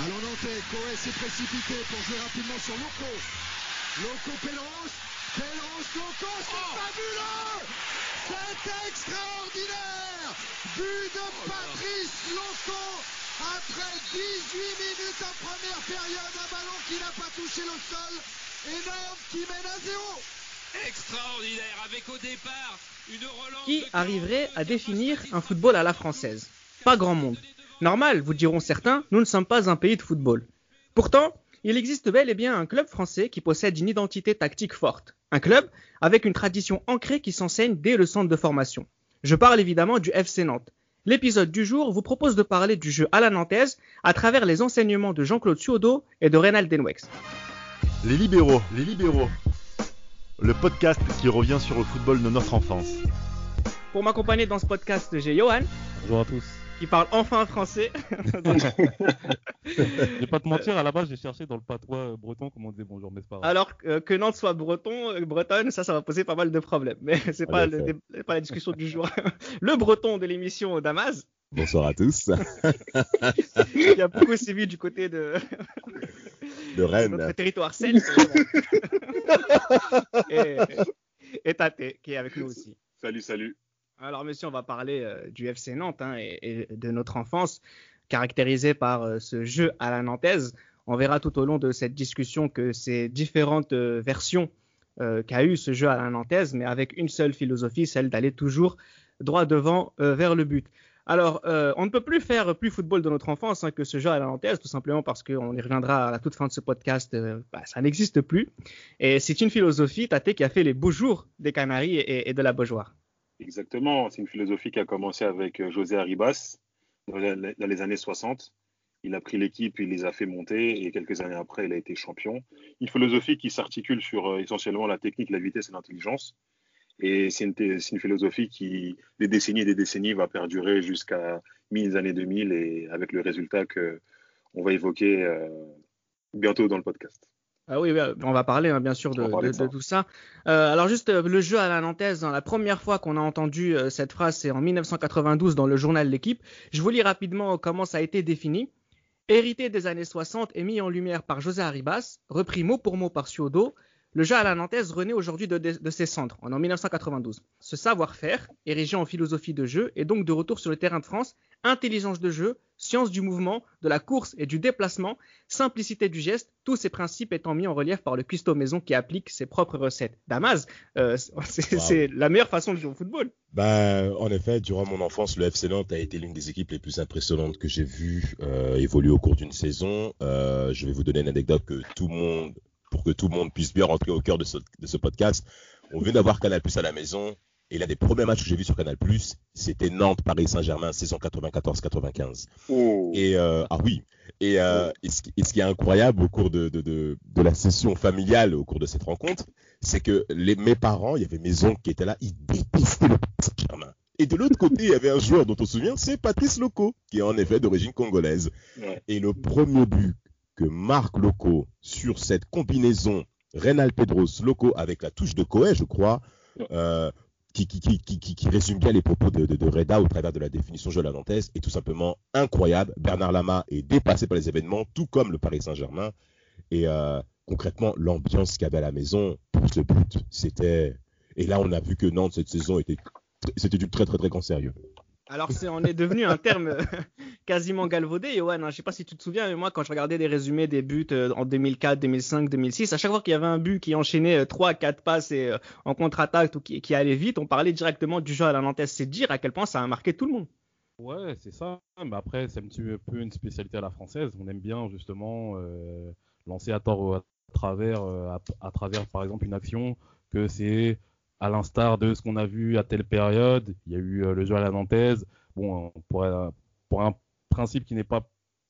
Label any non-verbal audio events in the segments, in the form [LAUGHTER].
Allons Nantais, Coé s'est précipité pour jouer rapidement sur Loco. Loco Pelleros, Pelleros Loco, c'est fabuleux. C'est extraordinaire. But de Patrice Loco après 18 minutes en première période, un ballon qui n'a pas touché le sol, énorme qui mène à zéro Extraordinaire avec au départ une relance Qui arriverait à 42 définir un football à la française. Pas grand monde. Normal, vous diront certains, nous ne sommes pas un pays de football. Pourtant, il existe bel et bien un club français qui possède une identité tactique forte. Un club avec une tradition ancrée qui s'enseigne dès le centre de formation. Je parle évidemment du FC Nantes. L'épisode du jour vous propose de parler du jeu à la nantaise à travers les enseignements de Jean-Claude Suodo et de Reynald Denwex. Les libéraux, les libéraux. Le podcast qui revient sur le football de notre enfance. Pour m'accompagner dans ce podcast, j'ai Johan, Bonjour à tous. Qui parle enfin français. [LAUGHS] Je vais pas te mentir, à la base, j'ai cherché dans le patois euh, breton comment on disait bonjour, mais c'est pas grave. Alors euh, que Nantes soit breton, euh, bretonne, ça, ça va poser pas mal de problèmes. Mais [LAUGHS] c'est En pas, le pas la discussion du jour. [LAUGHS] le breton de l'émission Damas, Bonsoir à tous. qui a beaucoup sévi du côté de De notre Rennes. territoire celte. et, et Tate, qui est avec nous aussi. Salut, salut. Alors, monsieur, on va parler euh, du FC Nantes hein, et, de notre enfance, caractérisée par euh, ce jeu à la nantaise. On verra tout au long de cette discussion que ces différentes euh, versions qu'a eu ce jeu à la nantaise, mais avec une seule philosophie, celle d'aller toujours droit devant vers le but. Alors, on ne peut plus faire plus football de notre enfance hein, que ce jeu à la nantaise, tout simplement parce qu'on y reviendra à la toute fin de ce podcast, bah, ça n'existe plus. Et c'est une philosophie, Tate, qui a fait les beaux jours des Canaries et, et de la Beaujoire. Exactement. C'est une philosophie qui a commencé avec euh, José Arribas dans les années 60. Il a pris l'équipe, il les a fait monter et quelques années après, il a été champion. Une philosophie qui s'articule sur euh, essentiellement la technique, la vitesse et l'intelligence. Et c'est une, c'est une philosophie qui, des décennies et des décennies, va perdurer jusqu'à mille années 2000 et avec le résultat que on va évoquer euh, bientôt dans le podcast. Ah oui, oui, on va parler hein, bien sûr de, tout ça. Euh, alors juste euh, le jeu à la nantaise, hein, la première fois qu'on a entendu euh, cette phrase, c'est en 1992 dans le journal L'équipe. Je vous lis rapidement comment ça a été défini. Hérité des années 60 et mis en lumière par José Arribas, repris mot pour mot par Suodo, le jeu à la nantaise renaît aujourd'hui de, de- de ses cendres, en 1992. Ce savoir-faire, érigé en philosophie de jeu, est donc de retour sur le terrain de France, intelligence de jeu, science du mouvement, de la course et du déplacement, simplicité du geste, tous ces principes étant mis en relief par le cuistot maison qui applique ses propres recettes. Damas, euh, [LAUGHS] c'est Wow. la meilleure façon de jouer au football. Ben, en effet, durant mon enfance, le FC Nantes a été l'une des équipes les plus impressionnantes que j'ai vues euh, évoluer au cours d'une saison. Euh, je vais vous donner une anecdote que tout le monde, pour que tout le monde puisse bien rentrer au cœur de ce, de ce podcast. On vient d'avoir Canal Plus à la maison. Et l'un des premiers matchs que j'ai vu sur Canal Plus, c'était Nantes-Paris Saint-Germain, saison 94-95. Oh. Et euh, ah oui. Et, euh, et, ce, qui- et ce qui est incroyable au cours de, de, de, de la session familiale, au cours de cette rencontre, c'est que les, mes parents, il y avait mes oncles qui étaient là, ils détestaient le Paris Saint-Germain. Et de l'autre côté, il y avait un joueur dont on se souvient, c'est Patrice Loco, qui est en effet d'origine congolaise. Ouais. Et le premier but que marque Loco sur cette combinaison Reynal Pedros Loco avec la touche de Coé, je crois, euh, qui, qui, qui, qui, qui- résume bien les propos de, Reda au travers de la définition de jeu à la nantaise, est tout simplement incroyable. Bernard Lama est dépassé par les événements, tout comme le Paris Saint-Germain. Et euh, concrètement, l'ambiance qu'il y avait à la maison pour ce but, c'était. Et là, on a vu que Nantes, cette saison, était c'était du très, très, très grand sérieux. Alors on est devenu un terme euh, [LAUGHS] quasiment galvaudé, Johan. Hein. Je sais pas si tu te souviens, mais moi quand je regardais des résumés des buts euh, en 2004, 2005, 2006, à chaque fois qu'il y avait un but qui enchaînait 3 4 passes et, euh, en contre-attaque ou qui, allait vite, on parlait directement du jeu à la nantaise. C'est dire à quel point ça a marqué tout le monde. Ouais, c'est ça. Mais après, c'est un petit peu une spécialité à la française. On aime bien justement euh, lancer à tort à travers, euh, à travers par exemple une action que c'est à l'instar de ce qu'on a vu à telle période. Il y a eu euh, le jeu à la nantaise. Bon, euh, pour, un- pour un principe qui n'est pas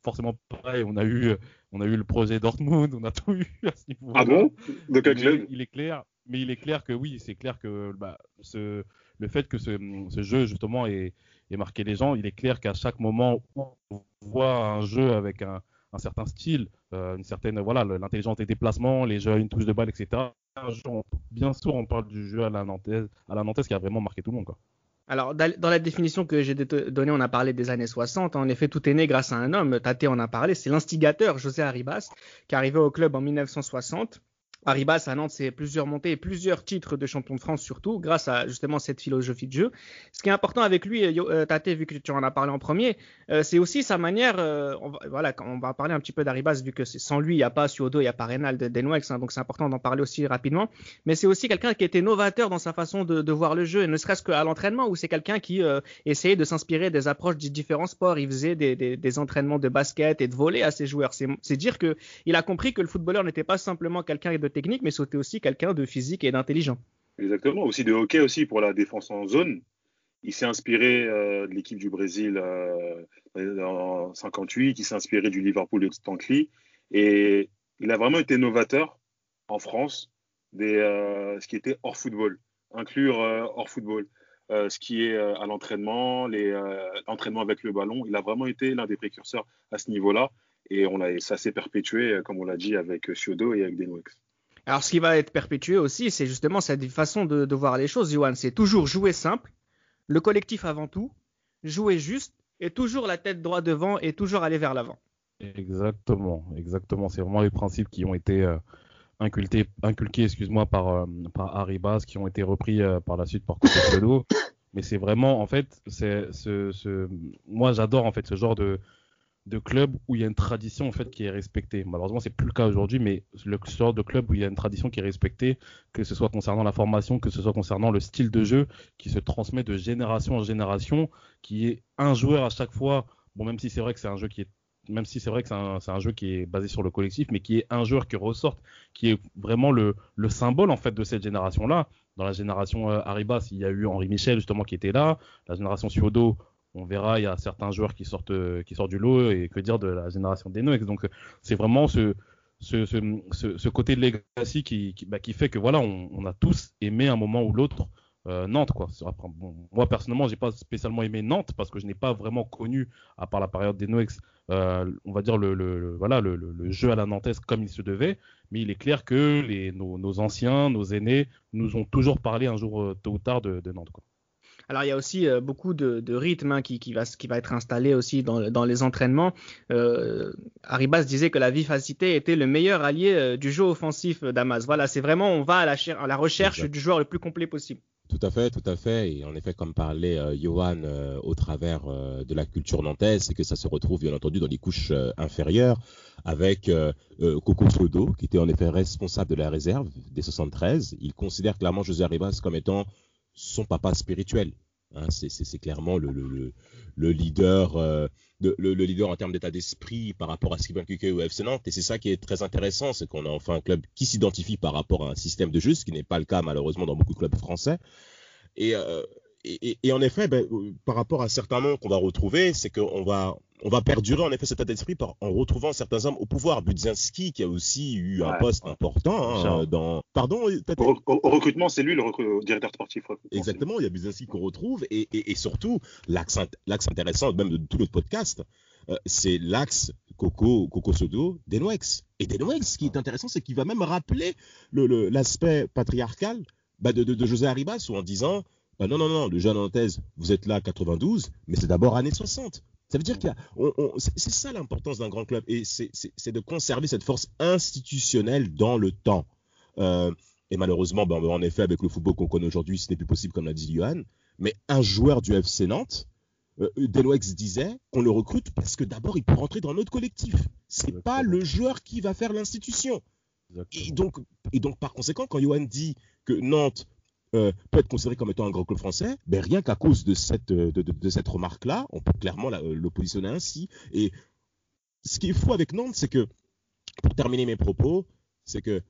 forcément pareil, on a eu, on a eu le projet Dortmund, on a [LAUGHS] tout eu à ce niveau. Ah bon? De quel club? il est clair, mais il est clair que oui, c'est clair que bah, ce, le fait que ce, ce jeu justement ait, ait marqué les gens, il est clair qu'à chaque moment où on voit un jeu avec un, un certain style, euh, une certaine voilà, l'intelligence des déplacements, les jeux à une touche de balle, etc. Bien sûr, on parle du jeu à la nantaise, à la nantaise qui a vraiment marqué tout le monde. Quoi. Alors, dans la définition que j'ai donnée, on a parlé des années 60. En effet, tout est né grâce à un homme. Tate en a parlé. C'est l'instigateur José Arribas, qui est arrivé au club en 1960 Arribas à Nantes, c'est plusieurs montées et plusieurs titres de champion de France surtout, grâce à justement cette philosophie de jeu. Ce qui est important avec lui, euh, Tate, vu que tu en as parlé en premier, euh, c'est aussi sa manière. Euh, on va, voilà, on va parler un petit peu d'Arribas, vu que sans lui, il n'y a pas Suodo, il n'y a pas Reynald Denwex, hein, donc c'est important d'en parler aussi rapidement. Mais c'est aussi quelqu'un qui était novateur dans sa façon de, voir le jeu, et ne serait-ce qu'à l'entraînement, où c'est quelqu'un qui essayait de s'inspirer des approches des différents sports. Il faisait des, entraînements de basket et de volley à ses joueurs. C'est dire que il a compris que le footballeur n'était pas simplement quelqu'un de technique, mais c'était aussi quelqu'un de physique et d'intelligent. Exactement, aussi de hockey aussi pour la défense en zone. Il s'est inspiré euh, de l'équipe du Brésil euh, en 58, il s'est inspiré du Liverpool de Stanley et il a vraiment été novateur en France des, euh, ce qui était hors football, inclure hors football. ce qui est à l'entraînement, l'entraînement avec le ballon. Il a vraiment été l'un des précurseurs à ce niveau-là. Et ça s'est perpétué, comme on l'a dit, avec Siodo et avec Denwex. Alors, ce qui va être perpétué aussi, c'est justement cette façon de, voir les choses, Johan. C'est toujours jouer simple, le collectif avant tout, jouer juste, et toujours la tête droite devant et toujours aller vers l'avant. Exactement, exactement. C'est vraiment les principes qui ont été euh, inculqués, excuse-moi, par, euh, par Harry Bass, qui ont été repris euh, par la suite par Coco Mais c'est vraiment, en fait, c'est ce, moi j'adore en fait ce genre de, de club où il y a une tradition en fait qui est respectée. Malheureusement, c'est plus le cas aujourd'hui, mais le genre de club où il y a une tradition qui est respectée, que ce soit concernant la formation, que ce soit concernant le style de jeu, qui se transmet de génération en génération, qui est un joueur à chaque fois. Bon, même si c'est vrai que c'est un jeu qui est même si c'est vrai que c'est un, jeu qui est basé sur le collectif, mais qui est un joueur qui ressorte, qui est vraiment le, symbole en fait de cette génération-là. Dans la génération euh, Arribas, il y a eu Henri Michel justement qui était là. La génération Suodo, on verra, il y a certains joueurs qui sortent, euh, qui sortent du lot et que dire de la génération des Noex. Donc c'est vraiment ce, côté de legacy qui, bah, fait que voilà, on, a tous aimé un moment ou l'autre euh, Nantes. Quoi. Moi personnellement, j'ai pas spécialement aimé Nantes parce que je n'ai pas vraiment connu, à part la période des Noex, euh, on va dire le, voilà, le, jeu à la Nantes comme il se devait. Mais il est clair que nos, anciens, nos aînés, nous ont toujours parlé un jour tôt ou tard de, de Nantes. Quoi. Alors il y a aussi euh, beaucoup de, rythme hein, qui, va, qui, va, être installé aussi dans, les entraînements. Euh, Arribas disait que la vivacité était le meilleur allié euh, du jeu offensif d'Amas. Voilà, c'est vraiment on va à la, à la recherche du joueur le plus complet possible. Tout à fait, tout à fait. Et en effet, comme parlait Johan au travers de la culture nantaise, c'est que ça se retrouve bien entendu dans les couches inférieures avec Coco Sodo, qui était en effet responsable de la réserve des 73. Il considère clairement José Arribas comme étant son papa spirituel. Hein, c'est clairement le, le, le leader, euh, le, leader en termes d'état d'esprit par rapport à ce qui va au FC Nantes. Et c'est ça qui est très intéressant, c'est qu'on a enfin un club qui s'identifie par rapport à un système de jeu, ce qui n'est pas le cas malheureusement dans beaucoup de clubs français. Et, euh, et, et, en effet, ben, euh, par rapport à certains noms qu'on va retrouver, c'est qu'on va, on va perdurer en effet cet état d'esprit en retrouvant certains hommes au pouvoir. Budzinski, qui a aussi eu un poste important hein, dans. Pardon au, recrutement, c'est lui le, directeur sportif. Exactement, il y a Budzinski qu'on retrouve. Et, surtout, l'axe intéressant, même de tout notre podcast, euh, c'est l'axe Coco, Coco Sodo, Denwex. Et Denwex, ce qui est intéressant, c'est qu'il va même rappeler l'aspect patriarcal bah, de, de, de José Arribas, en disant bah, non, non, non, le jeune Nantaise, vous êtes là 92, mais c'est d'abord années 60. Ça veut dire qu'il c'est ça l'importance d'un grand club et c'est de conserver cette force institutionnelle dans le temps. Euh, et malheureusement, ben, en effet, avec le football qu'on connaît aujourd'hui, ce n'est plus possible, comme l'a dit Johan. Mais un joueur du FC Nantes, euh, disait qu'on le recrute parce que d'abord, il peut rentrer dans notre collectif. C'est pas le joueur qui va faire l'institution. Et donc, et donc, par conséquent, quand Johan dit que Nantes euh, peut être considéré comme étant un grand club français, ben rien qu'à cause de cette, euh, de, cette remarque-là, on peut clairement euh, le positionner ainsi. Et ce qui est fou avec Nantes, c'est que, pour terminer mes propos, c'est que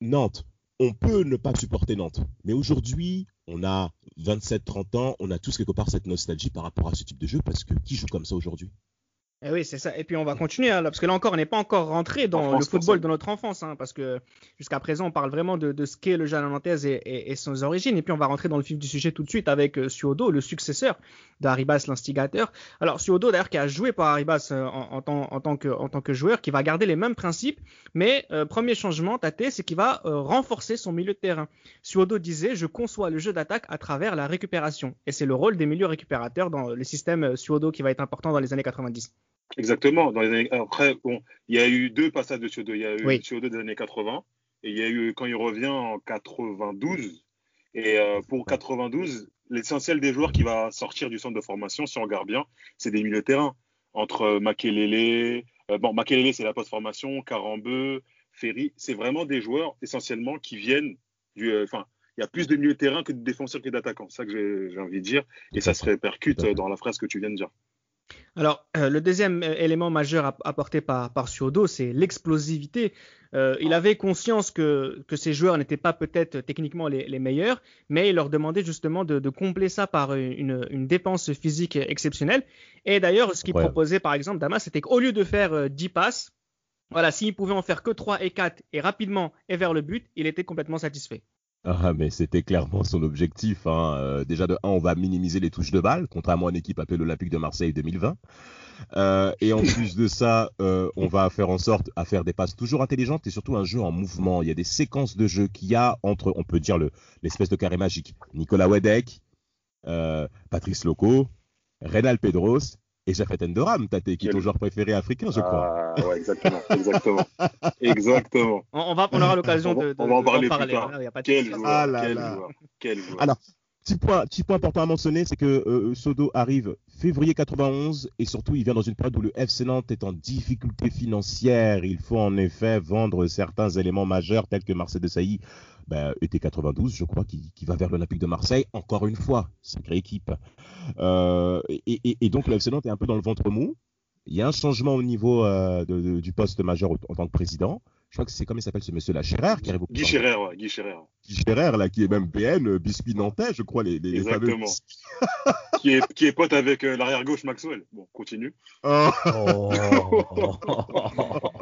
Nantes, on peut ne pas supporter Nantes, mais aujourd'hui, on a 27-30 ans, on a tous quelque part cette nostalgie par rapport à ce type de jeu, parce que qui joue comme ça aujourd'hui? Eh oui, c'est ça. Et puis on va continuer, hein, là, parce que là encore, on n'est pas encore rentré dans France, le football de notre enfance, hein, parce que jusqu'à présent, on parle vraiment de, de ce qu'est le jeune Nantes et, et, et, ses origines. Et puis on va rentrer dans le vif du sujet tout de suite avec euh, Suodo, le successeur d'Aribas, l'instigateur. Alors Suodo, d'ailleurs, qui a joué pour Arribas euh, en, en, tant, en, tant que, en tant que joueur, qui va garder les mêmes principes, mais euh, premier changement, Tate, c'est qu'il va euh, renforcer son milieu de terrain. Suodo disait, je conçois le jeu d'attaque à travers la récupération. Et c'est le rôle des milieux récupérateurs dans le système Suodo qui va être important dans les années 90. Exactement. Dans les années... Après, bon, il y a eu deux passages de Suodo. Il y a eu Oui. Suodo des années 80 et il y a eu quand il revient en 92. Et euh, pour 92, l'essentiel des joueurs qui va sortir du centre de formation, si on regarde bien, c'est des milieux de terrain. Entre euh, Makelele, euh, bon, Makelele, c'est la post-formation, Carambeu, Ferry, c'est vraiment des joueurs essentiellement qui viennent du. euh, Enfin, il y a plus de milieux de terrain que de défenseurs que d'attaquants. C'est ça que j'ai envie de dire. Et ça se répercute dans la phrase que tu viens de dire. Alors, euh, le deuxième euh, élément majeur app- apporté par, par Suodo, c'est l'explosivité. Euh, il avait conscience que, que ces joueurs n'étaient pas peut-être techniquement les, les meilleurs, mais il leur demandait justement de, de combler ça par une, une dépense physique exceptionnelle. Et d'ailleurs, ce qu'il proposait, par exemple, Damas, c'était qu'au lieu de faire euh, 10 passes, voilà, s'il pouvait en faire que 3 et 4 et rapidement et vers le but, il était complètement satisfait. Ah, mais c'était clairement son objectif. hein. Euh, déjà, de 1, on va minimiser les touches de balle, contrairement à une équipe appelée l'Olympique de Marseille 2020. Euh, et en [LAUGHS] plus de ça, euh, on va faire en sorte à faire des passes toujours intelligentes et surtout un jeu en mouvement. Il y a des séquences de jeu qu'il y a entre, on peut dire, le- l'espèce de carré magique. Nicolas Wedek, Patrice Loco, Reynal Pedros et Jafet Endoram, Tate, qui est ton joueur préféré africain, je crois. Ah, ouais, exactement, exactement, [LAUGHS] exactement. On, on va, on aura l'occasion de, de- on va en parler plus tard. voilà, il y a pas de Quel joueur, Ah là quel là. joueur, quel joueur. Alors, Petit point, petit point important à mentionner, c'est que euh, Sodo arrive février 91 et surtout il vient dans une période où le FC Nantes est en difficulté financière. Il faut en effet vendre certains éléments majeurs tels que Marcel Desailly, ben, été 92, je crois, qui, va vers l'Olympique de Marseille. Encore une fois, sacrée équipe. Euh, et, donc le FC Nantes est un peu dans le ventre mou. Il y a un changement au niveau euh, du poste majeur en tant que président. Je crois que c'est comme il s'appelle ce monsieur là, Scherer, qui arrive au Guy Scherer, ouais, Guy Scherer. Guy Scherer, là, qui est même BN, euh, biscuit nantais, je crois, les, les, les fameux Exactement. qui, est, qui est pote avec euh, l'arrière-gauche Maxwell. Bon, continue. Oh,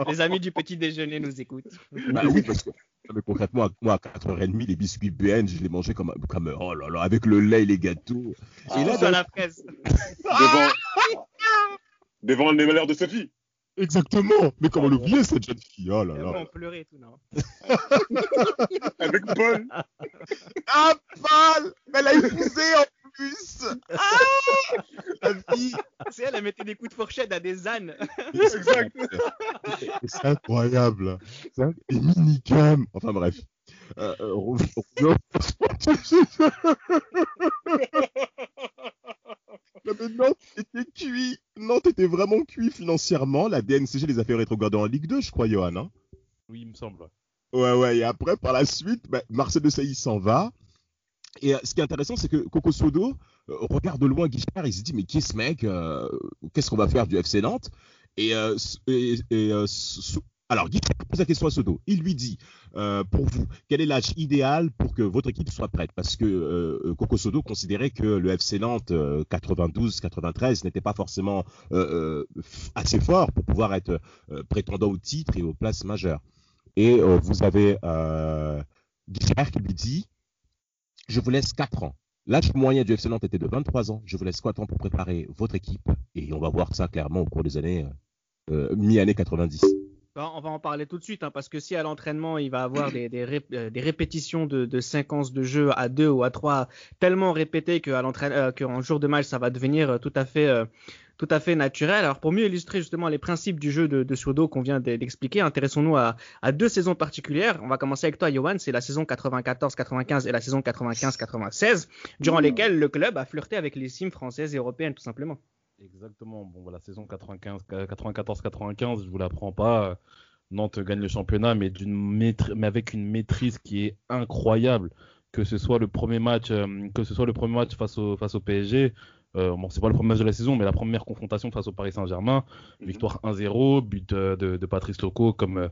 Les amis du petit déjeuner nous écoutent. bah oui, parce que mais concrètement, moi, à 4h30, les biscuits BN, je les mangeais comme, comme oh là là, avec le lait et les gâteaux. Et là, sur la fraise. Devant, devant les malheurs de Sophie. Exactement. Mais comment l'oublier, cette jeune fille Oh là là. on pleurait et tout, non [LAUGHS] Avec Paul. [LAUGHS] Ah, Paul Elle a épousé en plus Ah La fille C'est elle, elle mettait des coups de fourchette à des ânes. [LAUGHS] Exact. C'est incroyable. C'est inc- Et minicam. Enfin bref. Euh, euh, Non, mais Nantes était cuit. Nantes était vraiment cuit financièrement. La DNCG les a fait rétrograder en Ligue 2, je crois, Johan. hein. Oui, il me semble. Ouais, ouais. Et après, par la suite, bah, Marcel de Sailly s'en va. Et euh, ce qui est intéressant, c'est que Coco Sodo euh, regarde de loin Guichard. Il se dit, mais qui est ce mec Euh, Qu'est-ce qu'on va faire du FC Nantes? Et, alors, Guichard pose la question à Sodo. Il lui dit, euh, pour vous, quel est l'âge idéal pour que votre équipe soit prête? Parce que euh, Coco Sodo considérait que le FC Nantes 92-93 n'était pas forcément euh, euh, assez fort pour pouvoir être euh, prétendant au titre et aux places majeures. Et euh, vous avez euh, Guichard qui lui dit Je vous laisse 4 ans. L'âge moyen du FC Nantes était de 23 ans. Je vous laisse 4 ans pour préparer votre équipe. Et on va voir ça clairement au cours des années euh, mi-année 90. Bon, on va en parler tout de suite, hein, parce que si à l'entraînement, il va avoir des, euh, des répétitions de, de séquences de jeu à 2 ou à 3 tellement répétées qu'à euh, qu'en jour de match, ça va devenir euh, tout à fait, euh, tout à fait naturel. Alors, pour mieux illustrer justement les principes du jeu de, de qu'on vient de- d'expliquer, intéressons-nous à, à deux saisons particulières. On va commencer avec toi, Johan. C'est la saison 94-95 et la saison 95-96, durant lesquelles le club a flirté avec les cimes françaises et européennes, tout simplement. Exactement. Bon, voilà, saison 95, 94-95, je vous l'apprends pas. Nantes gagne le championnat, mais, d'une maîtri- mais avec une maîtrise qui est incroyable. Que ce soit le premier match, euh, que ce soit le premier match face au, face au PSG. Euh, bon, c'est pas le premier match de la saison, mais la première confrontation face au Paris Saint-Germain. Mhm. Victoire 1-0, but euh, de, de Patrice Loco, comme, euh,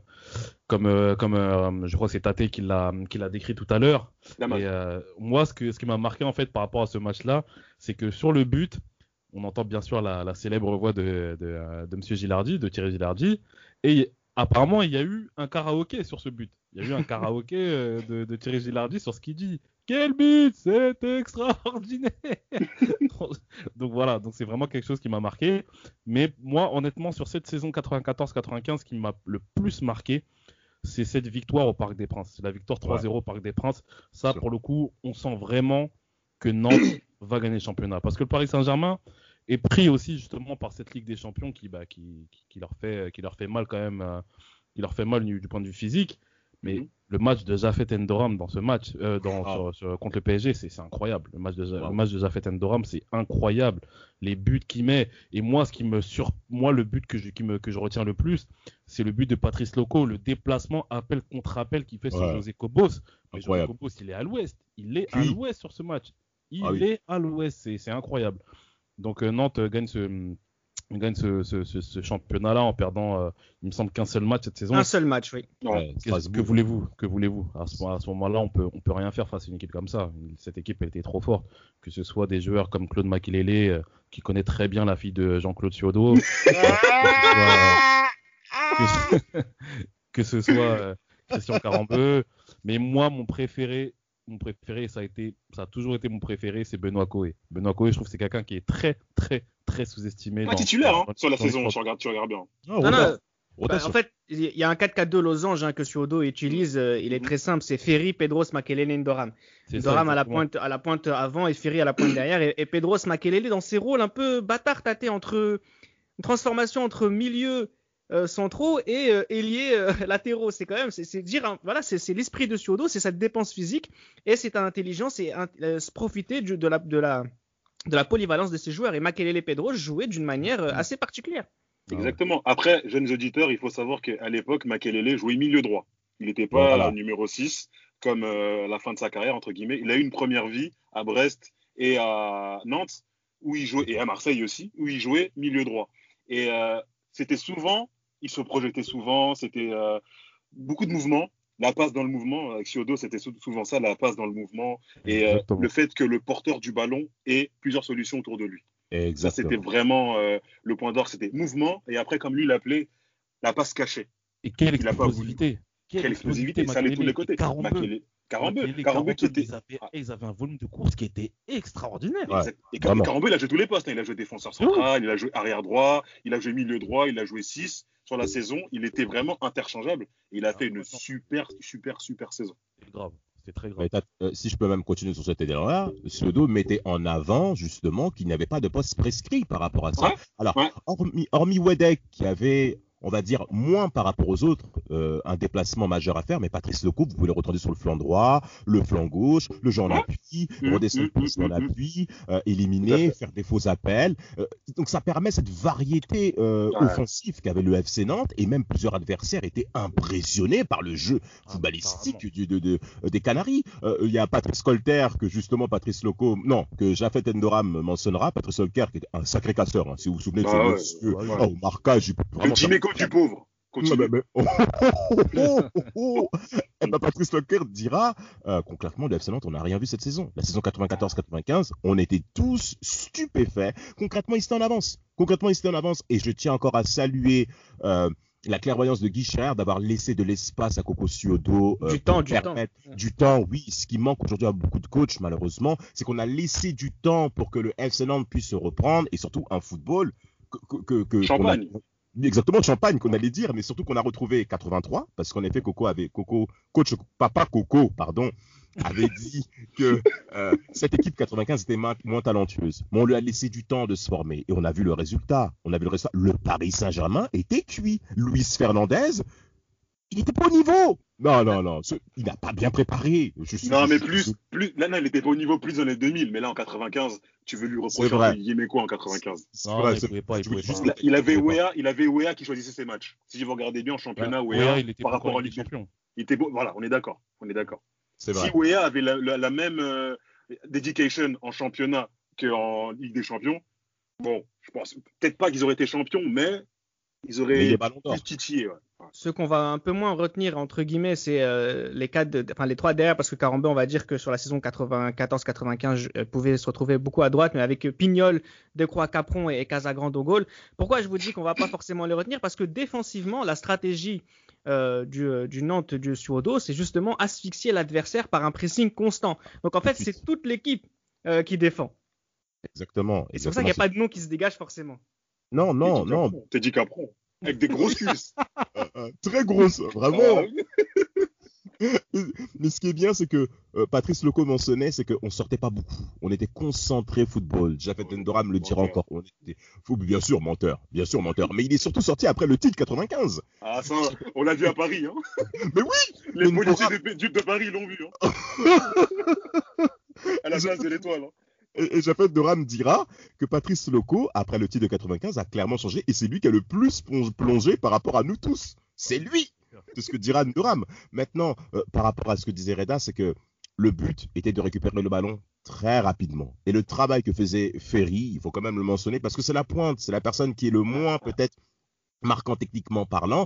comme, comme je crois que c'est Tate qui l'a qui l'a décrit tout à l'heure. Et moi, ce, que, ce qui m'a marqué en fait par rapport à ce match-là, c'est que sur le but, on entend bien sûr la, célèbre voix de, de, euh, de Monsieur Gilardi, de Thierry Gilardi, et apparemment il y a eu un karaoké sur ce but. Il y a eu un karaoké euh, de, de Thierry Gilardi sur ce qu'il dit. Quel but C'est extraordinaire [LAUGHS] Donc voilà, donc c'est vraiment quelque chose qui m'a marqué. Mais moi, honnêtement, sur cette saison 94-95, ce qui m'a le plus marqué, c'est cette victoire au Parc des Princes. C'est la victoire 3-0 au Parc des Princes. Ça, pour le coup, on sent vraiment que Nantes [COUGHS] va gagner le championnat. Parce que le Paris Saint-Germain est pris aussi justement par cette Ligue des Champions qui, bah, qui, qui, leur, fait, qui leur fait mal quand même, euh, qui leur fait mal du, point de vue physique. Mais mhm. le match de Zafet Endoram dans ce match, euh, dans, ah. contre le PSG, c'est incroyable. Le match de, le match de Zafet Endoram, c'est incroyable. Les buts qu'il met. Et moi, ce qui me sur, moi, le but que je, qui me, que je retiens le plus, c'est le but de Patrice Loco, le déplacement appel contre appel qu'il fait sur José Cobos. Mais José Cobos, il est à l'ouest. Il est à l'ouest sur ce match. Il ah est à l'ouest. C'est incroyable. Donc euh, Nantes gagne ce gagne ce, ce, ce, championnat-là en perdant, euh, il me semble qu'un seul match cette saison. Un seul match, oui. que voulez-vous Que voulez-vous? À ce, ce moment-là, on peut, on peut rien faire face à une équipe comme ça. Cette équipe, elle était trop forte. Que ce soit des joueurs comme Claude Makilele, euh, qui connaît très bien la fille de Jean-Claude Ciodo, [LAUGHS] que, ce soit Christian Carambeu. Mais moi, mon préféré, mon préféré, ça a été, ça a toujours été mon préféré, c'est Benoît Coé. Benoît Coé, je trouve que c'est quelqu'un qui est très, très, très sous-estimé. Pas titulaire hein, sur la saison, tu regardes, tu regardes bien. Non, non, bah, en fait, il y a un 4-4-2 losange hein, que Suodo utilise. Euh, il est très simple. C'est Ferry, Pedros, Makelele, Ndoram. Ndoram à la pointe, à la pointe avant et Ferry à la pointe derrière. Et, et Pedros, Makelele dans ses rôles un peu bâtard tâté entre une transformation entre milieu euh, centraux et euh, ailiers euh, [LAUGHS] latéraux. C'est quand même, c'est dire, voilà, c'est l'esprit de Suodo, c'est sa dépense physique et c'est intelligence et profiter de, la, de, la, de la polyvalence de ses joueurs. Et Makelele Pedro jouait d'une manière assez particulière. Exactement. Après, jeunes auditeurs, il faut savoir qu'à l'époque, Makelele jouait milieu droit. Il n'était pas numéro 6 comme à la fin de sa carrière, entre guillemets. Il a eu une première vie à Brest et à Nantes, où il jouait, et à Marseille aussi, où il jouait milieu droit. Et c'était souvent il se projetait souvent, c'était euh, beaucoup de mouvements. La passe dans le mouvement, avec Siodo, c'était souvent ça, la passe dans le mouvement. Et euh, le fait que le porteur du ballon ait plusieurs solutions autour de lui. Ça, c'était vraiment euh, le point d'or, c'était mouvement. Et après, comme lui l'appelait, la passe cachée. Et quelle explosivité Quelle, explosivité, ça allait de tous les côtés. Carambeu, Carambeu qui était. Ah. Ils avaient, un volume de course qui était extraordinaire. et Carambeu, il a joué tous les postes. Hein. Il a joué défenseur central, il a joué arrière droit, il a joué milieu droit, il a joué 6 sur la saison. Il était vraiment interchangeable. Il a ah, fait une super, super, super saison. C'est grave. C'est très grave. Euh, si je peux même continuer sur cette idée-là, Pseudo mettait en avant justement qu'il n'y avait pas de poste prescrit par rapport à ça. Alors, hormis, hormis Wedek qui avait on va dire, moins par rapport aux autres, euh, un déplacement majeur à faire. Mais Patrice Lecoupe, vous pouvez le retrouver sur le flanc droit, le flanc gauche, le jeu en appui, mmh, redescendre mmh, plus en mmh, appui, euh, éliminer, faire des faux appels. Euh, donc ça permet cette variété offensive qu'avait le FC Nantes et même plusieurs adversaires étaient impressionnés par le jeu ah, footballistique de, des Canaries. Il y a Patrice Colter que justement Patrice Loco, non, que Jafet Endoram mentionnera. Patrice Colter qui est un sacré casseur, hein, si vous vous souvenez de ce monsieur. au marquage, du pauvre. Patrice Leclerc dira euh, concrètement, le FC Nantes, on n'a rien vu cette saison. La saison 94-95, on était tous stupéfaits. Concrètement, il était en avance. Concrètement, il était en avance. Et je tiens encore à saluer euh, la clairvoyance de Guy d'avoir laissé de l'espace à Coco Ciodo. Euh, du temps, du temps. Du temps, oui. Ce qui manque aujourd'hui à beaucoup de coachs, malheureusement, c'est qu'on a laissé du temps pour que le FC Nantes puisse se reprendre et surtout un football que, que, Champagne exactement champagne qu'on allait dire, mais surtout qu'on a retrouvé 83 parce qu'en effet Coco avait Coco coach papa Coco pardon avait [LAUGHS] dit que euh, cette équipe 95 était moins, talentueuse. Mais on lui a laissé du temps de se former et on a vu le résultat. On a vu le résultat. Le Paris Saint-Germain était cuit. Luis Fernandez, il était pas au niveau. Non, non, non. il n'a pas bien préparé. non, mais plus, plus. Là, non, il était pas au niveau plus dans les 2000. Mais là, en 95, tu veux lui reprocher il quoi en 95 non, vrai, il, pas, il, il, avait Wea, il avait Wea qui choisissait ses matchs. Si vous regardez bien en championnat, Wea, il était par rapport à Ligue champion. Il était beau. Voilà, on est d'accord. On est d'accord. Si Wea avait la, même euh, dedication en championnat qu'en Ligue des Champions, bon, je pense peut-être pas qu'ils auraient été champions, mais ils auraient plus titillé. Ce qu'on va un peu moins retenir entre guillemets, c'est euh, les quatre, de- enfin les trois derrière, parce que Carambeu, on va dire que sur la saison 94-95, euh, pouvait se retrouver beaucoup à droite, mais avec euh, Pignol, Decroix, Capron et, Casagrande au goal. Pourquoi je vous dis qu'on va pas forcément les retenir? Parce que défensivement, la stratégie euh, du, du Nantes du Suodo, c'est justement asphyxier l'adversaire par un pressing constant. Donc en fait, c'est toute l'équipe qui défend. Exactement. Et c'est pour ça qu'il n'y a pas de nom qui se dégage forcément. Non, non, non. Capron. Teddy Capron. Avec des grosses [LAUGHS] cuisses. Euh, euh, très grosse, vraiment. Ah, [LAUGHS] Mais ce qui est bien, c'est que euh, Patrice Loco mentionnait, c'est qu'on sortait pas beaucoup. On était concentré football. Jafet Endoram le dira encore. On était... Bien sûr, menteur. Bien sûr, menteur. Mais il est surtout sorti après le titre 95. Ah, ça, on l'a vu à Paris. Hein. [LAUGHS] Mais oui Les policiers de, du- de Paris l'ont vu. Hein. à la place de l'étoile. Hein. Et, et Jafet Endoram dira que Patrice Loco, après le titre de 95, a clairement changé et c'est lui qui a le plus plong- plongé par rapport à nous tous. C'est lui C'est ce que dira Endoram. Maintenant, euh, par rapport à ce que disait Reda, c'est que le but était de récupérer le ballon très rapidement. Et le travail que faisait Ferry, il faut quand même le mentionner parce que c'est la pointe, c'est la personne qui est le moins peut-être marquant techniquement parlant.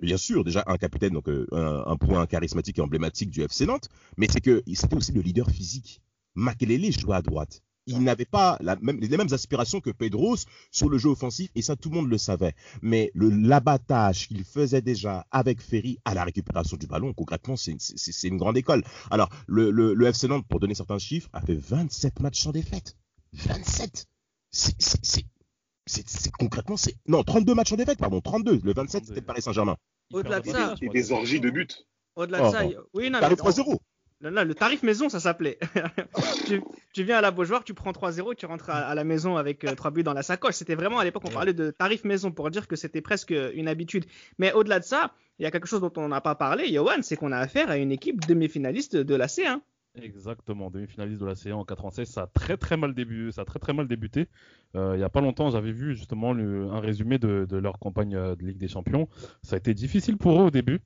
Bien sûr, déjà un capitaine, donc euh, un, un point charismatique et emblématique du FC Nantes, mais c'est que c'était aussi le leader physique. Makelele jouait à droite. Il n'avait pas la même, les mêmes aspirations que Pedros sur le jeu offensif, et ça tout le monde le savait. Mais le l'abattage qu'il faisait déjà avec Ferry à la récupération du ballon, concrètement, c'est une grande école. Alors, le, le, le FC Nantes, pour donner certains chiffres, a fait 27 matchs sans défaite. 27 C'est- concrètement, c'est. Non, 32 matchs sans défaite, pardon, 32. Le 27, c'était le Paris Saint-Germain. Au-delà de ça- Et des orgies de buts. Au-delà de Oh, ça, oui, non, mais- 3-0. Non, non, le tarif maison, ça s'appelait. [LAUGHS] tu, tu viens à la Beaujoire, tu prends 3-0, tu rentres à, à la maison avec euh, 3 buts dans la sacoche. C'était vraiment à l'époque, on parlait de tarif maison pour dire que c'était presque une habitude. Mais au-delà de ça, il y a quelque chose dont on n'a pas parlé, Johan, c'est qu'on a affaire à une équipe demi-finaliste de la C1. Exactement, demi-finaliste de la C1 en 96, ça a très très mal débuté. Ça a très très mal débuté. Euh, il y a pas longtemps, j'avais vu justement le- un résumé de, de leur campagne euh, de Ligue des Champions. Ça a été difficile pour eux au début,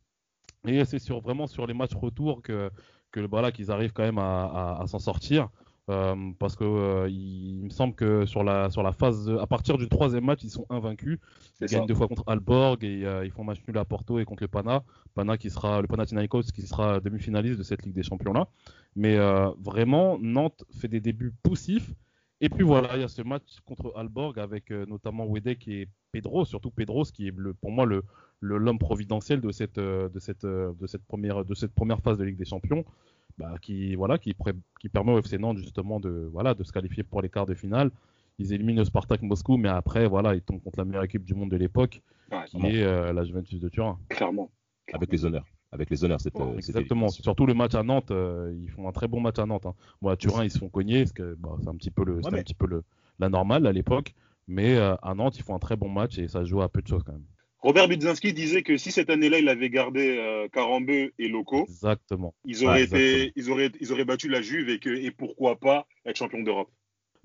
et c'est sur vraiment sur les matchs retour que que voilà qu'ils arrivent quand même à, à- à s'en sortir. Euh, parce que euh, il, il me semble que sur la sur la phase à partir du troisième match ils sont invaincus ils gagnent deux fois contre Alborg et euh, ils font match nul à Porto et contre le Pana Pana qui sera le Panathinaikos qui sera demi-finaliste de cette Ligue des Champions là mais vraiment, Nantes fait des débuts poussifs. Et puis voilà, il y a ce match contre Alborg avec euh, notamment Wedek et Pedro, surtout Pedros qui est le, pour moi le le- l'homme providentiel de cette euh, de cette euh, de cette première de cette première phase de Ligue des Champions, bah, qui voilà qui, pré- qui permet au FC Nantes justement de voilà de se qualifier pour les quarts de finale. Ils éliminent le Spartak Moscou, mais après voilà ils tombent contre la meilleure équipe du monde de l'époque, Ouais, qui est euh, la Juventus de Turin. clairement. Avec les honneurs. Avec les honneurs, c'est Oh, Exactement. Surtout le match à Nantes, euh, ils font un très bon match à Nantes. Hein. Bon, à Turin, ils se font cogner, parce que bah, c'est un petit peu le, c'était mais- un petit peu le, la normale à l'époque. Mais euh, à Nantes, ils font un très bon match et ça se joue à peu de choses quand même. Robert Budzinski disait que si cette année-là, il avait gardé euh, Carambeu et Loco, Exactement. ils auraient, Ouais, été, ils, auraient, ils auraient battu la Juve et, que, et pourquoi pas être champion d'Europe.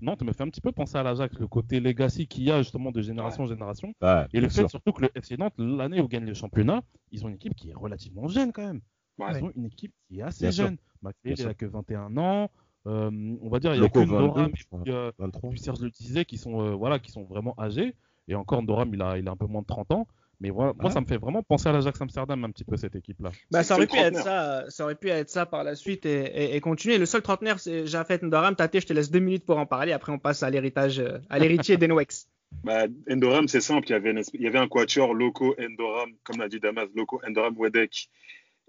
Nantes me fait un petit peu penser à l'Ajax, le côté legacy qu'il y a justement de génération en génération. Ouais, Et le fait sûr. surtout que le FC Nantes, l'année où gagne le championnat, ils ont une équipe qui est relativement jeune quand même. Ouais. Ils ont une équipe qui est assez Bien jeune. Bien il a que 21 ans. Euh, on va dire, il y a que Nora, 22, je crois. puis, euh, 23. puis Serge le disait, qui sont, euh, voilà, qui sont vraiment âgés. Et encore, Doram, il a, il a un peu moins de 30 ans. Mais voilà, moi, ça me fait vraiment penser à l'Ajax Amsterdam, un petit peu, cette équipe-là. Bah, ça aurait pu être ça, ça aurait pu être ça par la suite et, et- et continuer. Le seul trentenaire, c'est Jafet Ndoram. Tate, je te laisse deux minutes pour en parler. Après, on passe à l'héritage, euh, à l'héritier [LAUGHS] d'Enwex. Bah, Endoram, c'est simple. Il y, avait une esp- il y avait un quatuor, Loco, Endoram, comme l'a dit Damas, Loco, Endoram, Wedek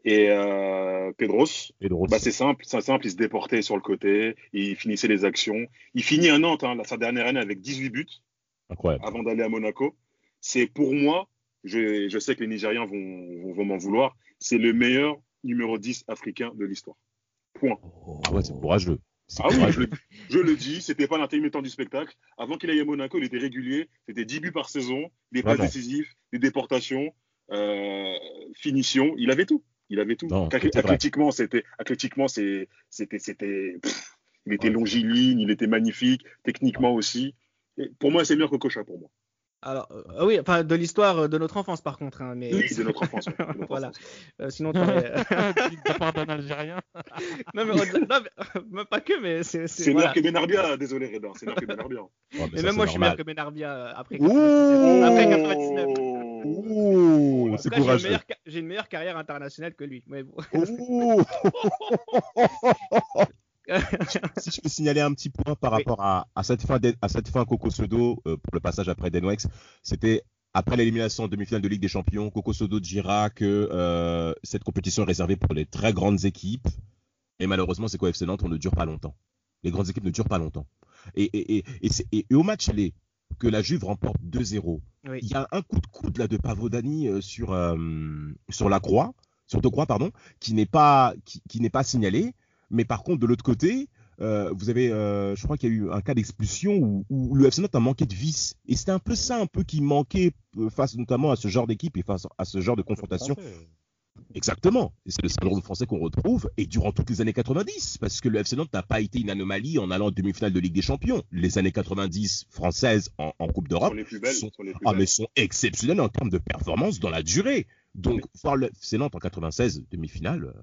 et euh, Pedros. Bah, c'est simple, c'est simple, il se déportait sur le côté, il finissait les actions. Il finit à Nantes, hein, sa dernière année, avec 18 buts incroyable. avant d'aller à Monaco. C'est pour moi, je, je sais que les Nigériens vont, vont, vont m'en vouloir, c'est le meilleur numéro 10 africain de l'histoire. Point. Ah ouais, c'est courageux. Ah oui, je le, je le dis, c'était pas l'intermittent du spectacle. Avant qu'il aille à Monaco, il était régulier, c'était 10 buts par saison, des passes Vraiment. décisives, des déportations, euh, finition, il avait tout. Il avait tout. Non, athlétiquement, c'était, athlétiquement, c'était, il était Ouais. longiligne, il était magnifique, techniquement aussi. Et pour moi, c'est meilleur que Kocha pour moi. Alors, euh, oui, enfin, de l'histoire euh, de notre enfance, par contre. hein, mais Oui, de notre enfance. ouais, de [LAUGHS] notre Voilà. enfance. Euh, sinon, t'aurais- de part d'un Algérien. [LAUGHS] non, mais, non, mais- [LAUGHS] même pas que, mais c'est. c'est- C'est voilà. meilleur que Benarbia, désolé Reda, c'est meilleur que Benarbia. Ouais, mais Et ça, même c'est moi, je suis meilleur que Benarbia euh, après Ouh 99. Après 99. Oh Ouh une, courageux. j'ai une meilleure carrière internationale que lui. Mais bon. Ouh. Si je peux signaler un petit point par Oui. rapport à, à cette fin, à cette fin Coco Sodo euh, pour le passage après Denwex, c'était après l'élimination en demi-finale de Ligue des Champions, Coco Sodo dira que euh, cette compétition est réservée pour les très grandes équipes. Et malheureusement, c'est quoi FC Nantes On ne dure pas longtemps. Les grandes équipes ne durent pas longtemps. Et, et, et, et, au match aller, que la Juve remporte 2-0, Oui. il y a un coup de coude là de Pavodani euh, sur, sur la croix, sur deux croix, pardon, qui n'est pas, qui, qui n'est pas signalé. Mais par contre, de l'autre côté, euh, vous avez, euh, je crois qu'il y a eu un cas d'expulsion où, où le FC Nantes a manqué de vis. Et c'était un peu ça, un peu qui manquait euh, face notamment à ce genre d'équipe et face à ce genre de confrontation. Exactement. Et c'est le syndrome français qu'on retrouve et durant toutes les années 90, parce que le FC Nantes n'a pas été une anomalie en allant en demi-finale de Ligue des Champions. Les années 90 françaises en, en Coupe d'Europe sont sont- sont ah, sont exceptionnelles en termes de performance dans la durée. Donc, voir le FC Nantes en 96 demi-finale,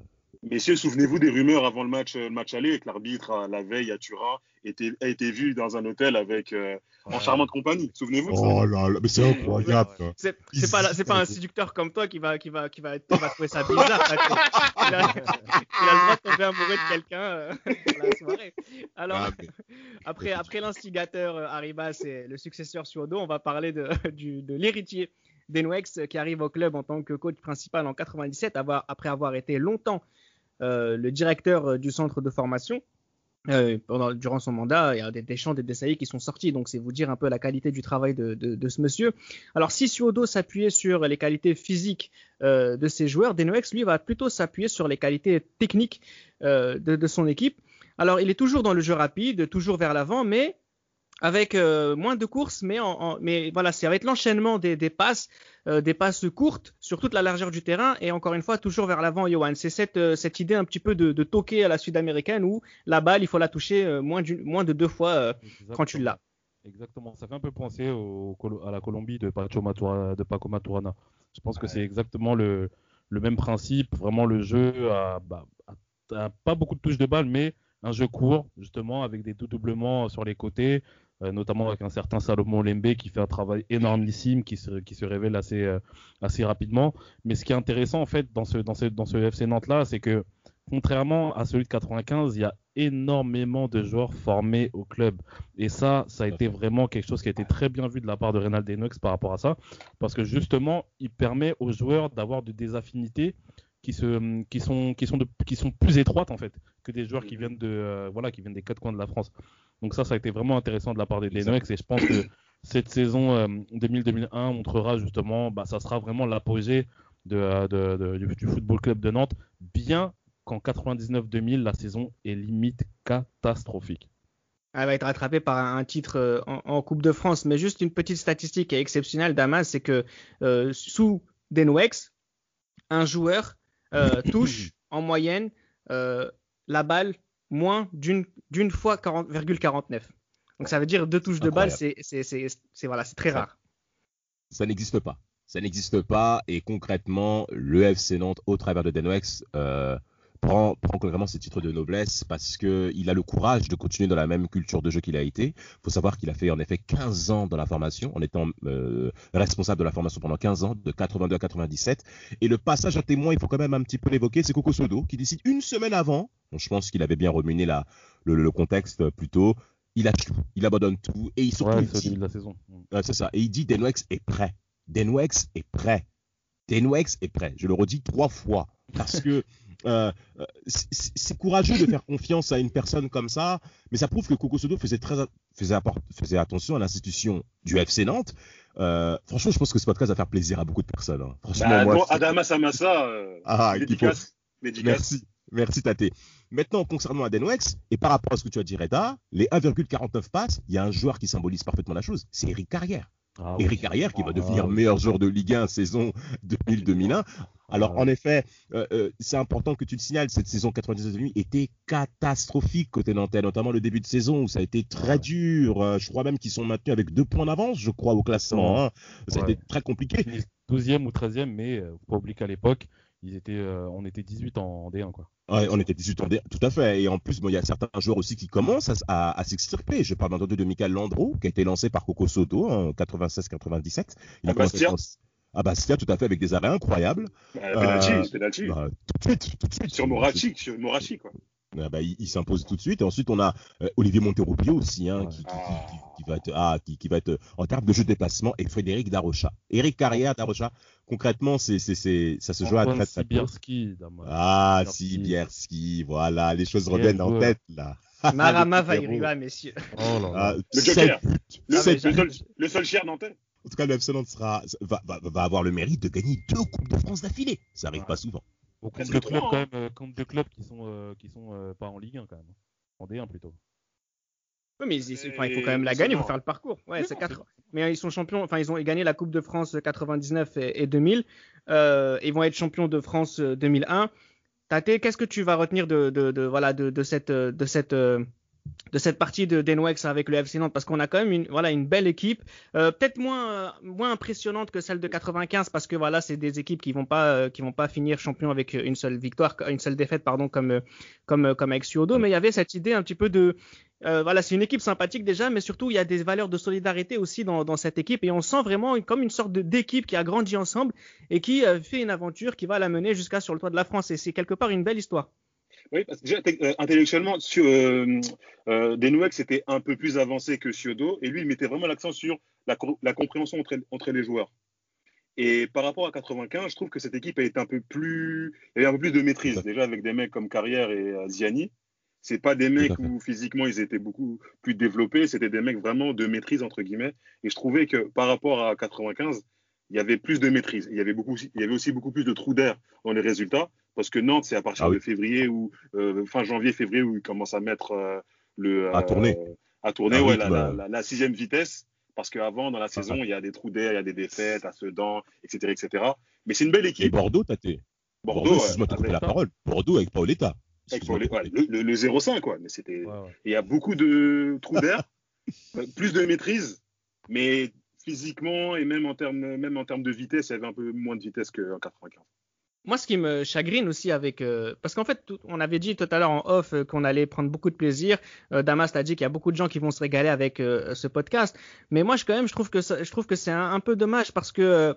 Messieurs, souvenez-vous des rumeurs avant le match, le match aller, que l'arbitre, à- la veille à Turin, était, a été vu dans un hôtel avec, euh, en charmante compagnie. Souvenez-vous de ça oh là là, mais c'est incroyable. C'est pas, pas un séducteur comme toi qui va, qui va, qui va, qui va trouver ça bizarre. [LAUGHS] Il a, il a le droit de tomber amoureux de quelqu'un euh, [LAUGHS] dans la soirée. Alors, Ah, mais- [LAUGHS] après, après l'instigateur euh, Arribas et le successeur Suodo, on va parler de, du- de l'héritier d'Enwex euh, qui arrive au club en tant que coach principal en 97, avoir- après avoir été longtemps euh, le directeur euh, du centre de formation. Euh, durant son mandat, il y a des Deschamps, des Desailly qui sont sortis, donc c'est vous dire un peu la qualité du travail de, ce monsieur. Alors si Suodo s'appuyait sur les qualités physiques euh, de ses joueurs, Denoex lui va plutôt s'appuyer sur les qualités techniques euh, de, de son équipe. Alors il est toujours dans le jeu rapide, toujours vers l'avant, mais avec euh, moins de courses, mais, en, en- mais voilà, c'est avec l'enchaînement des, des passes, euh, des passes courtes sur toute la largeur du terrain et encore une fois toujours vers l'avant, Johan. C'est cette, euh, cette idée un petit peu de, de toquer à la sud-américaine où la balle, il faut la toucher moins, de deux fois quand tu l'as. Exactement. Ça fait un peu penser au, à la Colombie de Paco Maturana. Je pense que c'est exactement le, le même principe. Vraiment, le jeu a, bah, pas beaucoup de touches de balle, mais un jeu court, justement, avec des doublements sur les côtés, notamment avec un certain Salomon Lembe qui fait un travail énormissime, qui se, qui se révèle assez, euh, assez rapidement. Mais ce qui est intéressant, en fait, dans ce, dans ce, dans ce FC Nantes-là, c'est que contrairement à celui de 95, il y a énormément de joueurs formés au club. Et ça, ça a été vraiment quelque chose qui a été très bien vu de la part de Reynald Denox par rapport à ça, parce que justement, il permet aux joueurs d'avoir de- des affinités qui, se, qui, sont, qui, sont de- qui sont plus étroites en fait que des joueurs qui viennent, de, euh, voilà, qui viennent des quatre coins de la France. Donc ça, ça a été vraiment intéressant de la part des Denox et je pense que cette saison euh, 2000-2001 montrera justement, bah, ça sera vraiment l'apogée de, euh, de- de- du, Football Club de Nantes, bien qu'en 99-2000, la saison est limite catastrophique. Elle va être rattrapée par un titre euh, en, en Coupe de France. Mais juste une petite statistique exceptionnelle, Damas, c'est que euh, sous Denwex, un joueur euh, [COUGHS] touche en moyenne euh, la balle moins d'une d'une fois 40,49. Donc ça veut dire deux touches de balle, c'est voilà, très rare. ça n'existe pas. Ça n'existe pas et concrètement, le FC Nantes, au travers de Denoex, euh, prend, prend concrètement ce titre de noblesse parce qu'il a le courage de continuer dans la même culture de jeu qu'il a été. Il faut savoir qu'il a fait en effet 15 ans dans la formation, en étant euh, responsable de la formation pendant 15 ans, de 82 à 97. Et le passage à témoin, il faut quand même un petit peu l'évoquer, c'est Coco Sodo qui décide une semaine avant, bon, je pense qu'il avait bien remuné la, le, le contexte plutôt, il lâche tout, il abandonne tout et il surtout Ouais, c'est de la saison. Ouais, c'est ça. Et il dit Denwex est prêt. Denwex est prêt. Denwex est prêt. Je le redis trois fois. Parce que euh, euh, c'est courageux de faire confiance à une personne comme ça, mais ça prouve que Coco Sodo faisait, très, faisait, faisait attention à l'institution du FC Nantes. Euh, franchement, je pense que ce podcast va faire plaisir à beaucoup de personnes. hein. Franchement, Bah, moi, bon, Adama Samassa, euh, Ah, dédicace. dédicace. Merci. Merci Tate. Maintenant, concernant Adenwex, et par rapport à ce que tu as dit, Reda, les 1,49 passes, il y a un joueur qui symbolise parfaitement la chose, c'est Eric Carrière. Ah, Eric. Carrière qui va Ah, devenir meilleur joueur de Ligue 1 saison 2000-2001. Alors Ah, en effet, euh, euh, c'est important que tu le signales, cette saison 99 était catastrophique côté nantais, notamment le début de saison où ça a été très dur. Euh, je crois même qu'ils sont maintenus avec deux points d'avance, je crois, au classement. hein. Ça a Ouais. été très compliqué. Ils finissent 12e ou 13e, mais pas oublier qu'à l'époque, ils étaient, euh, on était 18 en D1. Quoi. Ouais, on était 18 ans, tout à fait. Et en plus, bon, il y a certains joueurs aussi qui commencent à, à- à s'extirper. Je parle entendu de Michael Landreau, qui a été lancé par Coco Soto en 96-97. Il À a commencé dans- à Bastia, tout à fait, avec des arrêts incroyables. Bah, penalty, Euh, penalty. Bah, tout de suite, tout de suite. sur Morachi, sur Morachi, quoi. Ah bah, il, il s'impose tout de suite. Et ensuite, on a euh, Olivier Monterrubio aussi, hein, Ouais. qui, qui, Ah. qui- qui- qui va être, ah, qui, qui va être euh, en termes de jeu de déplacement, et Frédéric Darocha. Eric Carrière, Darocha. Concrètement, c'est, c'est, c'est, ça se joue à très. Sibierski. Ah, Sibierski. Voilà, les choses reviennent en tête là. [LAUGHS] Marama. Vairiva, messieurs. Oh là là. Ah, Le sept Joker. buts, Le, seul, le seul cher nantais. En tout cas, le FC Nantes sera, va, va, va avoir le mérite de gagner deux Coupes de France d'affilée. Ça arrive Ouais. pas souvent. Au compte de clubs quand hein. même, euh, compte de clubs qui sont euh, qui sont euh, pas en Ligue 1 quand même. En D1 plutôt. Oui, mais ils- ils- enfin, il faut quand même la gagner, il faut faire le parcours. Ouais, Oui, c'est quatre. Mais ils sont champions, enfin, ils ont gagné la Coupe de France 99 et, et 2000. Euh, ils vont être champions de France euh, 2001. Tate, qu'est-ce que tu vas retenir de, de, de- voilà, de, de cette, de cette, euh, de cette partie de d'Enwex avec le FC Nantes parce qu'on a quand même une, voilà, une belle équipe, euh, peut-être moins, euh, moins impressionnante que celle de 95 parce que voilà, c'est des équipes qui vont pas, euh, qui vont pas finir champion avec une seule victoire, une seule défaite, pardon, comme, comme, comme avec Suodo. Mais il y avait cette idée un petit peu de, voilà, c'est une équipe sympathique déjà, mais surtout il y a des valeurs de solidarité aussi dans, cette équipe et on sent vraiment comme une sorte d'équipe qui a grandi ensemble et qui fait une aventure qui va la mener jusqu'à sur le toit de la France et c'est quelque part une belle histoire. Oui, parce que déjà, euh, intellectuellement, sur, euh, euh, Denouex était un peu plus avancé que Ciodo, et lui, il mettait vraiment l'accent sur la, co- la compréhension entre, entre les joueurs. Et par rapport à 95, je trouve que cette équipe a été un peu plus, il y avait un peu plus de maîtrise, déjà avec des mecs comme Carrière et Ziani. C'est pas des mecs où physiquement ils étaient beaucoup plus développés, c'était des mecs vraiment de maîtrise entre guillemets. Et je trouvais que par rapport à 95, il y avait plus de maîtrise. Il y avait beaucoup, il y avait aussi beaucoup plus de trous d'air dans les résultats, parce que Nantes c'est à partir Ah oui. de février ou euh, fin janvier, février où ils commencent à mettre euh, le À tourner. à tourner, ouais, la, la- euh. la- la sixième vitesse. Parce qu'avant, dans la saison, il y a des trous d'air, il y a des défaites à Sedan, etc., etc. Mais c'est une belle Et équipe. Bordeaux, Tate. Bordeaux, Bordeaux, ouais, couper avec- la parole. Bordeaux avec Paoletta. avec ouais, le, le- le 0,5, quoi. Mais c'était. Ouais, ouais. Il y a beaucoup de trous d'air, euh, [LAUGHS] plus de maîtrise, mais physiquement et même en termes, même en termes de vitesse, il y avait un peu moins de vitesse qu'en 95. Moi, ce qui me chagrine aussi avec, euh, parce qu'en fait, on avait dit tout à l'heure en off euh, qu'on allait prendre beaucoup de plaisir. Euh, Damas t'a dit qu'il y a beaucoup de gens qui vont se régaler avec euh, ce podcast, mais moi, je quand même, je trouve que que c'est un, peu dommage parce que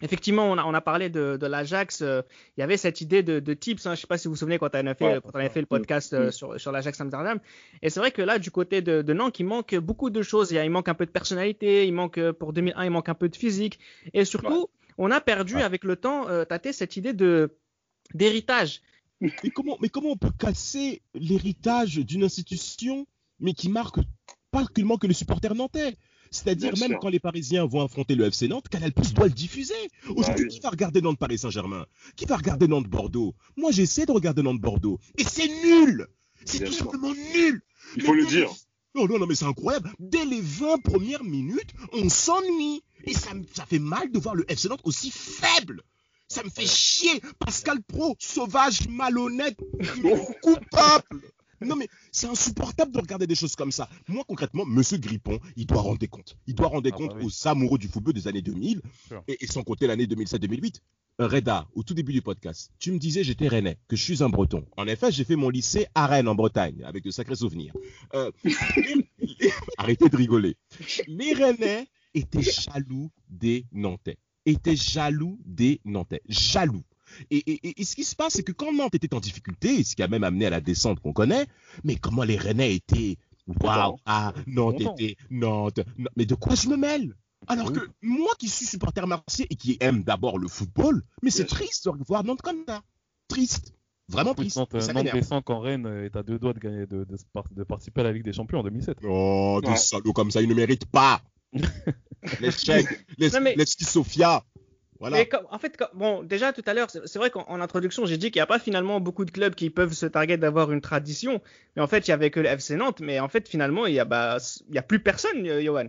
Effectivement, on a, on a parlé de, de l'Ajax. euh, il y avait cette idée de, de tips. Hein, je sais pas si vous vous souvenez quand on a fait, Ouais. quand on avait fait le podcast euh, Mm. sur, sur l'Ajax Amsterdam. Et c'est vrai que là, du côté de, de Nantes, il manque beaucoup de choses. Il, y a- il manque un peu de personnalité. Il manque euh, pour 2001, il manque un peu de physique. Et surtout, on a perdu Ouais. avec le temps, euh, Tate, cette idée de d'héritage. Mais comment, mais comment on peut casser l'héritage d'une institution, mais qui marque pas seulement que les supporters nantais? C'est-à-dire, même sûr. quand les Parisiens vont affronter le FC Nantes, Canal Plus doit le diffuser. Aujourd'hui, oui. qui va regarder Nantes-Paris Saint-Germain? Qui va regarder Nantes-Bordeaux Moi, j'essaie de regarder Nantes-Bordeaux. Et c'est nul C'est tout simplement nul Il faut le dire. Non, non, non, mais c'est incroyable. Dès les 20 premières minutes, on s'ennuie. Et ça, ça fait mal de voir le FC Nantes aussi faible. Ça me fait chier. Pascal Pro, sauvage, malhonnête, [LAUGHS] coupable. Non, mais c'est insupportable de regarder des choses comme ça. Moi, concrètement, Monsieur Grippon, il doit rendre des comptes. Il doit rendre des Ah, comptes bah oui. aux amoureux du football des années 2000 Sûr. et, et sans compter l'année 2007-2008. Euh, Reda, au tout début du podcast, tu me disais j'étais rennais, que je suis un breton. En effet, j'ai fait mon lycée à Rennes, en Bretagne, avec de sacrés souvenirs. Euh, [LAUGHS] arrêtez de rigoler. Les rennais étaient jaloux des Nantais. Étaient jaloux des Nantais. Jaloux. Et, et- et- et ce qui se passe, c'est que quand Nantes était en difficulté, ce qui a même amené à la descente qu'on connaît, mais comment les Rennais étaient Waouh, ah, Nantes était Nantes. Non, mais de quoi je me mêle? Alors que moi qui suis supporter marseillais et qui aime d'abord le football, mais c'est triste de voir Nantes comme ça. Triste. Vraiment triste. Nantes, Ça Nantes descend quand Rennes est à deux doigts de, gagner, de, de, de participer à la Ligue des Champions en 2007. Oh, des Ouais. salauds comme ça, ils ne méritent pas. L'échec, [LAUGHS] les, mais- les Sofia. Voilà. Mais comme- en fait, comme- bon, déjà tout à l'heure, c'est vrai qu'en en introduction, j'ai dit qu'il n'y a pas finalement beaucoup de clubs qui peuvent se targuer d'avoir une tradition. Mais en fait, il y avait que le FC Nantes. Mais en fait, finalement, il y a, bah, il y a plus personne, euh, Johan.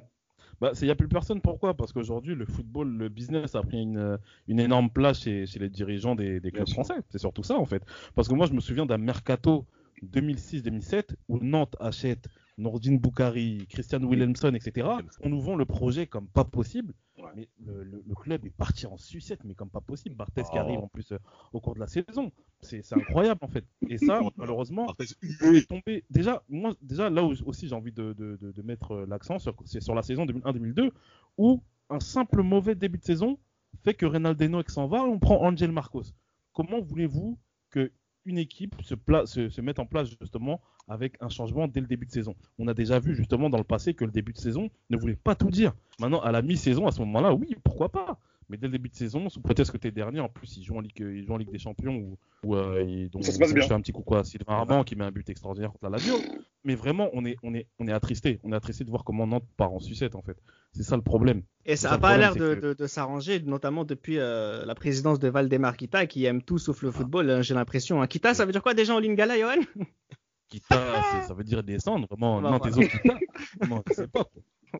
Bah, il n'y a plus personne. Pourquoi? Parce qu'aujourd'hui, le football, le business a pris une, une énorme place chez, chez les dirigeants des, des clubs français. C'est surtout ça, en fait. Parce que moi, je me souviens d'un mercato 2006-2007 où Nantes achète Nordine Boukari, Christian Wilhelmson, etc. On nous vend le projet comme pas possible. Ouais. Mais le, le- le club est parti en sucette, mais comme pas possible. Barthez qui Oh. arrive en plus euh, au cours de la saison. C'est incroyable, en fait. Et ça, [LAUGHS] malheureusement, est tombé. Déjà, moi, déjà là où aussi j'ai envie de, de- de- de mettre euh, l'accent, sur- c'est sur la saison 2001-2002, où un simple mauvais début de saison fait que Reynaldinho s'en va, on prend Angel Marcos. Comment voulez-vous une équipe se, se, mette en place justement avec un changement dès le début de saison. On a déjà vu justement dans le passé que le début de saison ne voulait pas tout dire. Maintenant, à la mi-saison, à ce moment-là, oui, pourquoi pas? Mais dès le début de saison, sous prétexte que tu es dernier, en plus, ils jouent en Ligue, ils jouent en Ligue des Champions. Où, euh, donc, ça se passe bien. Je fais un petit coucou à Sylvain Armand qui met un but extraordinaire contre la Lazio. Mais vraiment, on est, on est, on est attristé. On est attristé de voir comment Nantes part en sucette, en fait. C'est ça le problème. Et ça n'a pas l'air de, de, de s'arranger, notamment depuis euh, la présidence de Valdemar Kita, qui aime tout sauf le football, hein, j'ai l'impression. Hein. Kita, ça veut dire quoi déjà en Lingala, Johan? Kita, ça veut dire descendre, vraiment. Bah, non, voilà. tes autres Kita? Non, je sais pas.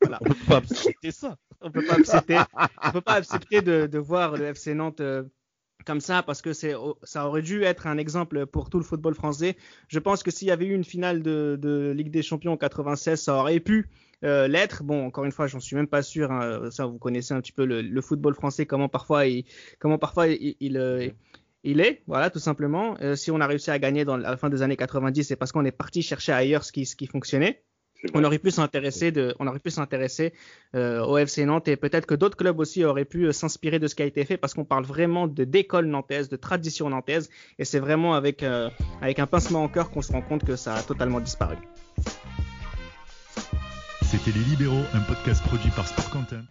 Voilà. On peut pas accepter ça. On peut pas accepter, on peut pas accepter de, de voir le FC Nantes euh, comme ça parce que c'est, ça aurait dû être un exemple pour tout le football français. Je pense que s'il y avait eu une finale de, de Ligue des Champions en 96, ça aurait pu euh, l'être. Bon, encore une fois, j'en suis même pas sûr. Hein. Ça, vous connaissez un petit peu le, le, football français, comment parfois il, comment parfois il, il, euh, il est, voilà, tout simplement. Euh, si on a réussi à gagner dans la fin des années 90, c'est parce qu'on est parti chercher ailleurs ce qui, ce qui fonctionnait. On aurait pu s'intéresser de, on aurait pu s'intéresser euh, au FC Nantes et peut-être que d'autres clubs aussi auraient pu euh, s'inspirer de ce qui a été fait parce qu'on parle vraiment de d'école nantaise, de tradition nantaise et c'est vraiment avec euh, avec un pincement au cœur qu'on se rend compte que ça a totalement disparu. C'était les libéraux, un podcast produit par Sport Content.